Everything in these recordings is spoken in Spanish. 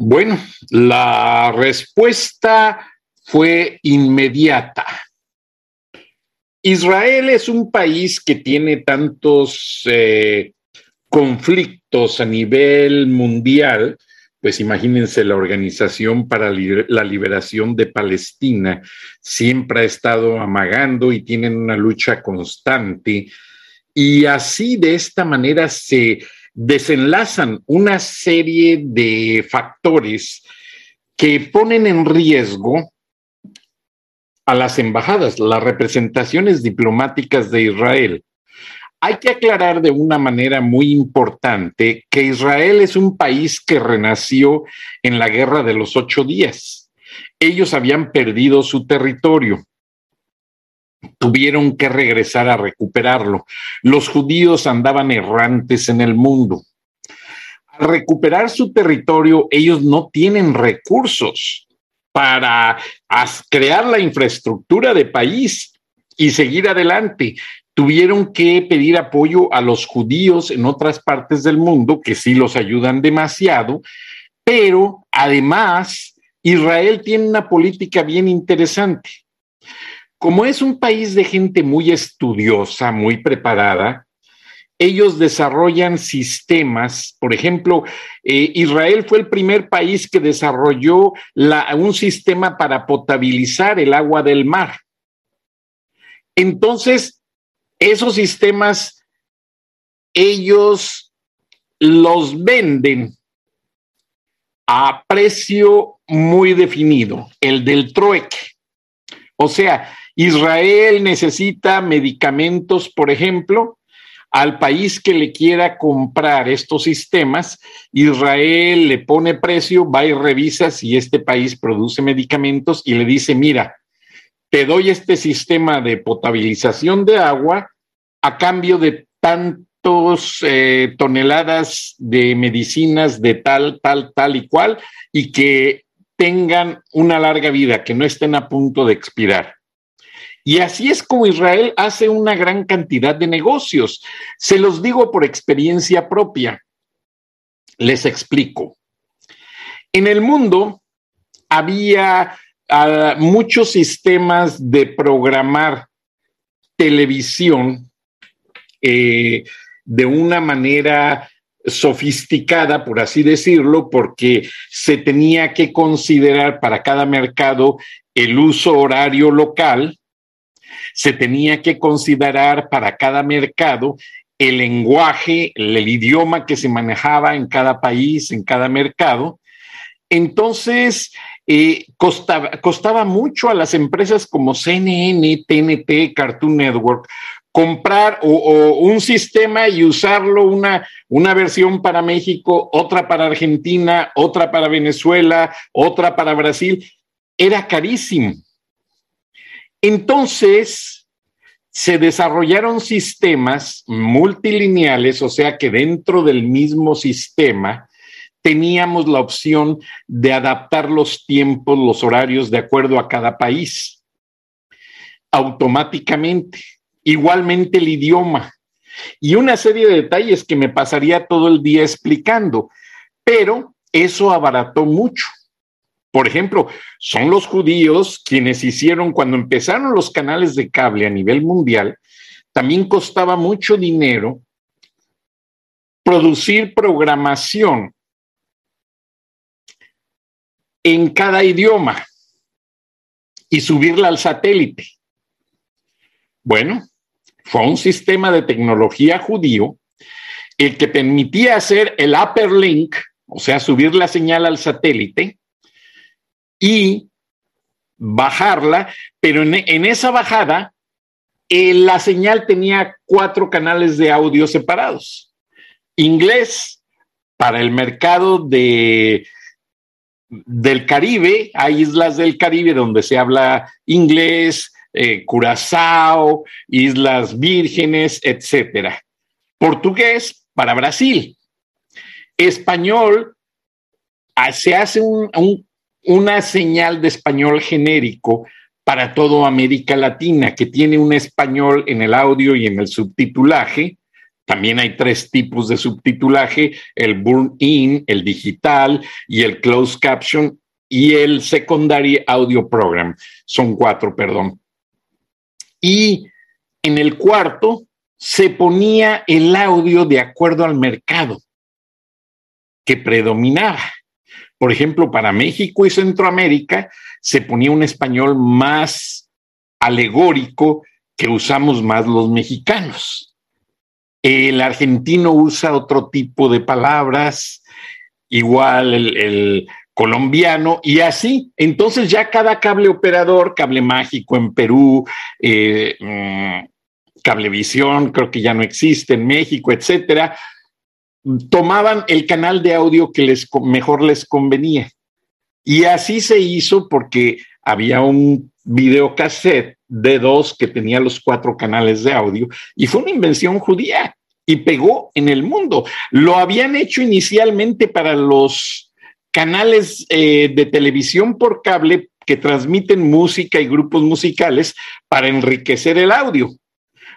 Bueno, la respuesta fue inmediata. Israel es un país que tiene tantos eh, conflictos a nivel mundial, pues imagínense la Organización para la Liberación de Palestina siempre ha estado amagando y tienen una lucha constante. Y así de esta manera se desenlazan una serie de factores que ponen en riesgo a las embajadas, las representaciones diplomáticas de Israel. Hay que aclarar de una manera muy importante que Israel es un país que renació en la guerra de los ocho días. Ellos habían perdido su territorio tuvieron que regresar a recuperarlo. Los judíos andaban errantes en el mundo. Al recuperar su territorio, ellos no tienen recursos para crear la infraestructura de país y seguir adelante. Tuvieron que pedir apoyo a los judíos en otras partes del mundo, que sí los ayudan demasiado, pero además Israel tiene una política bien interesante como es un país de gente muy estudiosa, muy preparada, ellos desarrollan sistemas, por ejemplo, eh, Israel fue el primer país que desarrolló un sistema para potabilizar el agua del mar. Entonces, esos sistemas, ellos los venden a precio muy definido, el del trueque. O sea, Israel necesita medicamentos, por ejemplo, al país que le quiera comprar estos sistemas, Israel le pone precio, va y revisa si este país produce medicamentos y le dice, mira, te doy este sistema de potabilización de agua a cambio de tantos eh, toneladas de medicinas de tal, tal, tal y cual, y que tengan una larga vida, que no estén a punto de expirar. Y así es como Israel hace una gran cantidad de negocios. Se los digo por experiencia propia. Les explico. En el mundo había ah, muchos sistemas de programar televisión eh, de una manera sofisticada, por así decirlo, porque se tenía que considerar para cada mercado el uso horario local se tenía que considerar para cada mercado el lenguaje, el, idioma que se manejaba en cada país, en cada mercado. Entonces, eh, costaba, mucho a las empresas como CNN, TNT, Cartoon Network, comprar un sistema y usarlo, una, una versión para México, otra para Argentina, otra para Venezuela, otra para Brasil. Era carísimo. Entonces, se desarrollaron sistemas multilineales, o sea que dentro del mismo sistema teníamos la opción de adaptar los tiempos, los horarios de acuerdo a cada país, automáticamente. Igualmente el idioma y una serie de detalles que me pasaría todo el día explicando, pero eso abarató mucho. Por ejemplo, son los judíos quienes hicieron, cuando empezaron los canales de cable a nivel mundial, también costaba mucho dinero producir programación en cada idioma y subirla al satélite. Bueno, fue un sistema de tecnología judío el que permitía hacer el upper link, o sea, subir la señal al satélite y bajarla, pero en, esa bajada eh, la señal tenía cuatro canales de audio separados. Inglés para el mercado de, del Caribe, hay islas del Caribe donde se habla inglés, eh, Curazao, Islas Vírgenes, etcétera. Portugués para Brasil. Español, ah, se hace una señal de español genérico para toda América Latina, que tiene un español en el audio y en el subtitulaje. También hay tres tipos de subtitulaje, el burn-in, el digital y el closed caption y el secondary audio program. Son cuatro, perdón. Y en el cuarto se ponía el audio de acuerdo al mercado que predominaba. Por ejemplo, para México y Centroamérica se ponía un español más alegórico que usamos más los mexicanos. El argentino usa otro tipo de palabras, igual el, colombiano y así. Entonces ya cada cable operador, cable mágico en Perú, eh, mm, cablevisión, creo que ya no existe en México, etcétera, tomaban el canal de audio que les mejor les convenía. Y así se hizo porque había un videocassette de dos que tenía los cuatro canales de audio y fue una invención judía y pegó en el mundo. Lo habían hecho inicialmente para los canales eh, de televisión por cable que transmiten música y grupos musicales para enriquecer el audio.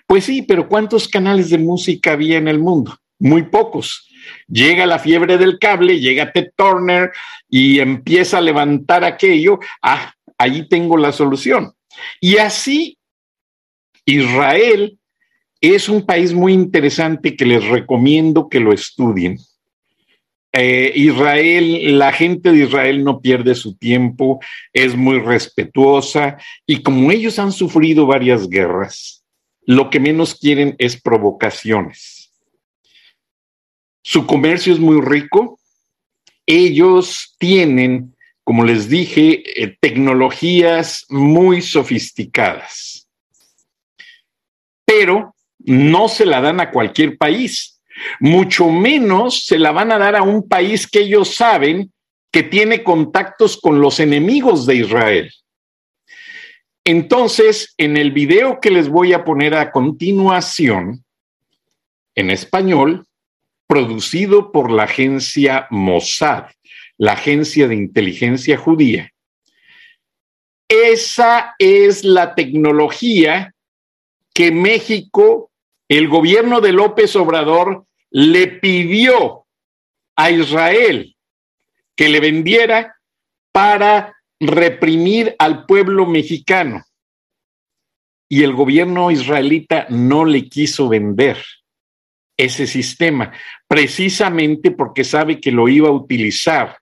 Pues sí, pero ¿cuántos canales de música había en el mundo? Muy pocos. Llega la fiebre del cable, llega Ted Turner y empieza a levantar aquello. Ah, ahí tengo la solución. Y así, Israel es un país muy interesante que les recomiendo que lo estudien. Eh, Israel, la gente de Israel no pierde su tiempo, es muy respetuosa y como ellos han sufrido varias guerras, lo que menos quieren es provocaciones. Su comercio es muy rico. Ellos tienen, como les dije, eh, tecnologías muy sofisticadas, pero no se la dan a cualquier país, mucho menos se la van a dar a un país que ellos saben que tiene contactos con los enemigos de Israel. Entonces, en el video que les voy a poner a continuación, en español, producido por la agencia Mossad, la agencia de inteligencia judía. Esa es la tecnología que México, el gobierno de López Obrador, le pidió a Israel que le vendiera para reprimir al pueblo mexicano. Y el gobierno israelita no le quiso vender ese sistema, precisamente porque sabe que lo iba a utilizar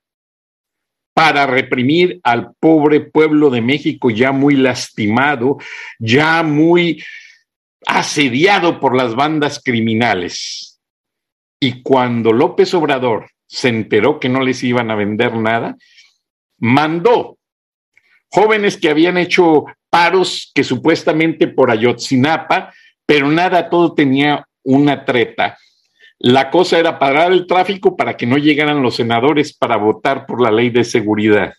para reprimir al pobre pueblo de México ya muy lastimado, ya muy asediado por las bandas criminales. Y cuando López Obrador se enteró que no les iban a vender nada, mandó jóvenes que habían hecho paros que supuestamente por Ayotzinapa, pero nada, todo tenía una treta. La cosa era parar el tráfico para que no llegaran los senadores para votar por la ley de seguridad.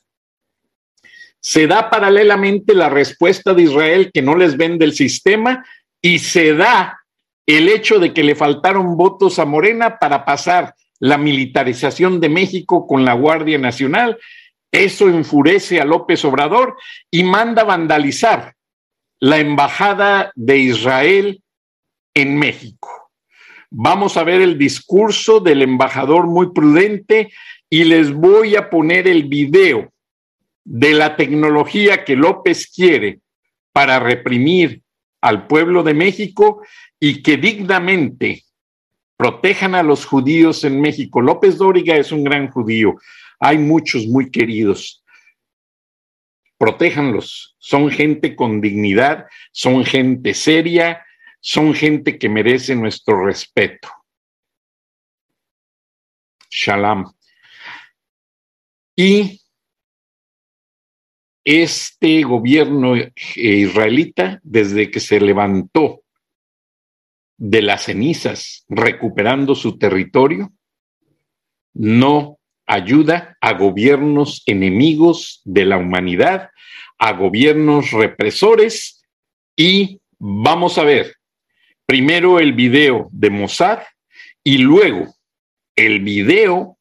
Se da paralelamente la respuesta de Israel que no les vende el sistema y se da el hecho de que le faltaron votos a Morena para pasar la militarización de México con la Guardia Nacional. Eso enfurece a López Obrador y manda vandalizar la embajada de Israel en México. Vamos a ver el discurso del embajador muy prudente y les voy a poner el video de la tecnología que López quiere para reprimir al pueblo de México y que dignamente protejan a los judíos en México. López Dóriga es un gran judío. Hay muchos muy queridos. protéjanlos. Son gente con dignidad, son gente seria, son gente que merece nuestro respeto. Shalom. Y este gobierno israelita, desde que se levantó de las cenizas, recuperando su territorio, no ayuda a gobiernos enemigos de la humanidad, a gobiernos represores y vamos a ver primero el video de Mossad y luego el video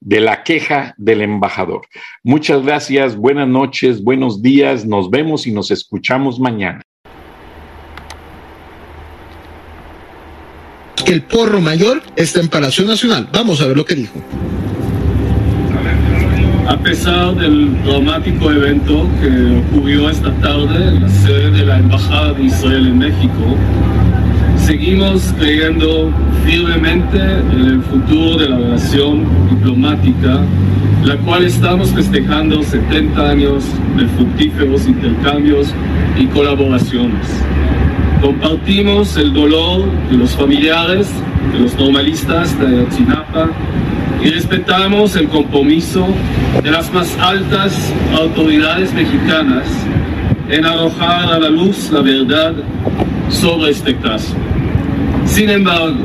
de la queja del embajador. Muchas gracias, buenas noches, buenos días, nos vemos y nos escuchamos mañana. Que el porro mayor está en Palacio Nacional. Vamos a ver lo que dijo. A pesar del dramático evento que ocurrió esta tarde en la sede de la Embajada de Israel en México, seguimos creyendo firmemente en el futuro de la relación diplomática, la cual estamos festejando 70 años de fructíferos intercambios y colaboraciones. Compartimos el dolor de los familiares, de los normalistas de Ayotzinapa y respetamos el compromiso de las más altas autoridades mexicanas en arrojar a la luz la verdad sobre este caso. Sin embargo,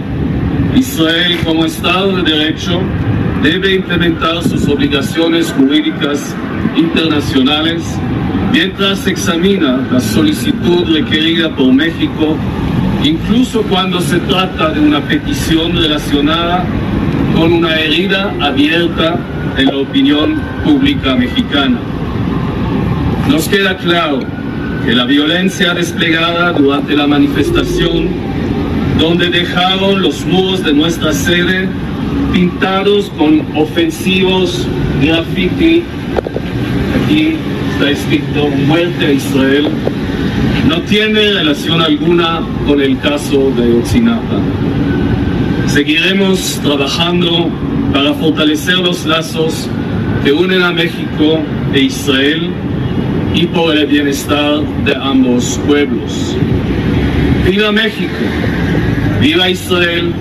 Israel como Estado de Derecho debe implementar sus obligaciones jurídicas internacionales mientras examina la solicitud requerida por México, incluso cuando se trata de una petición relacionada con una herida abierta en la opinión pública mexicana. Nos queda claro que la violencia desplegada durante la manifestación donde dejaron los muros de nuestra sede pintados con ofensivos graffiti. Aquí está escrito muerte a Israel. No tiene relación alguna con el caso de Otzinapa. Seguiremos trabajando para fortalecer los lazos que unen a México e Israel y por el bienestar de ambos pueblos. ¡Viva México! ¡Viva Israel!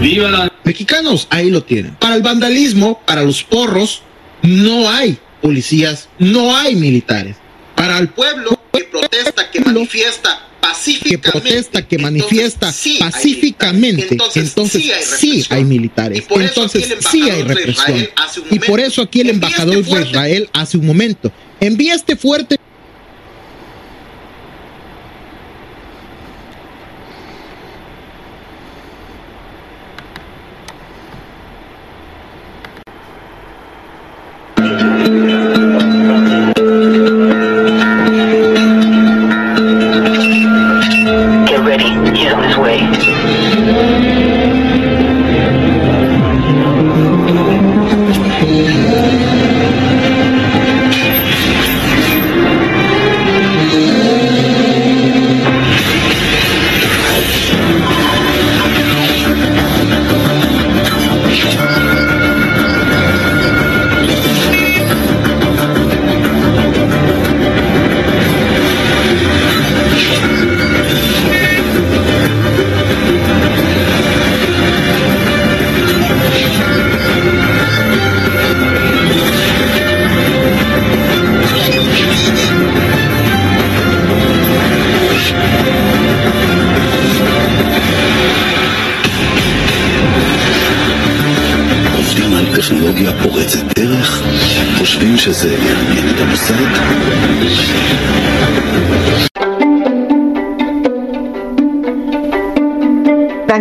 ¡Viva la... Mexicanos, ahí lo tienen. Para el vandalismo, para los porros, no hay policías, no hay militares. Para el pueblo que protesta, que manifiesta pacíficamente, que protesta, que manifiesta pacíficamente, entonces, sí, hay militares, entonces sí hay represión. Y por eso aquí el embajador de Israel hace un momento envía este fuerte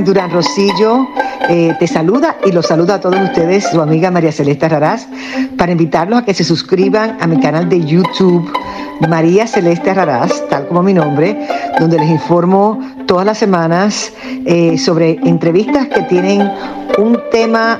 Durán Rosillo eh, te saluda y los saluda a todos ustedes, su amiga María Celeste Raraz, para invitarlos a que se suscriban a mi canal de YouTube, María Celeste Raraz, tal como mi nombre, donde les informo todas las semanas eh, sobre entrevistas que tienen un tema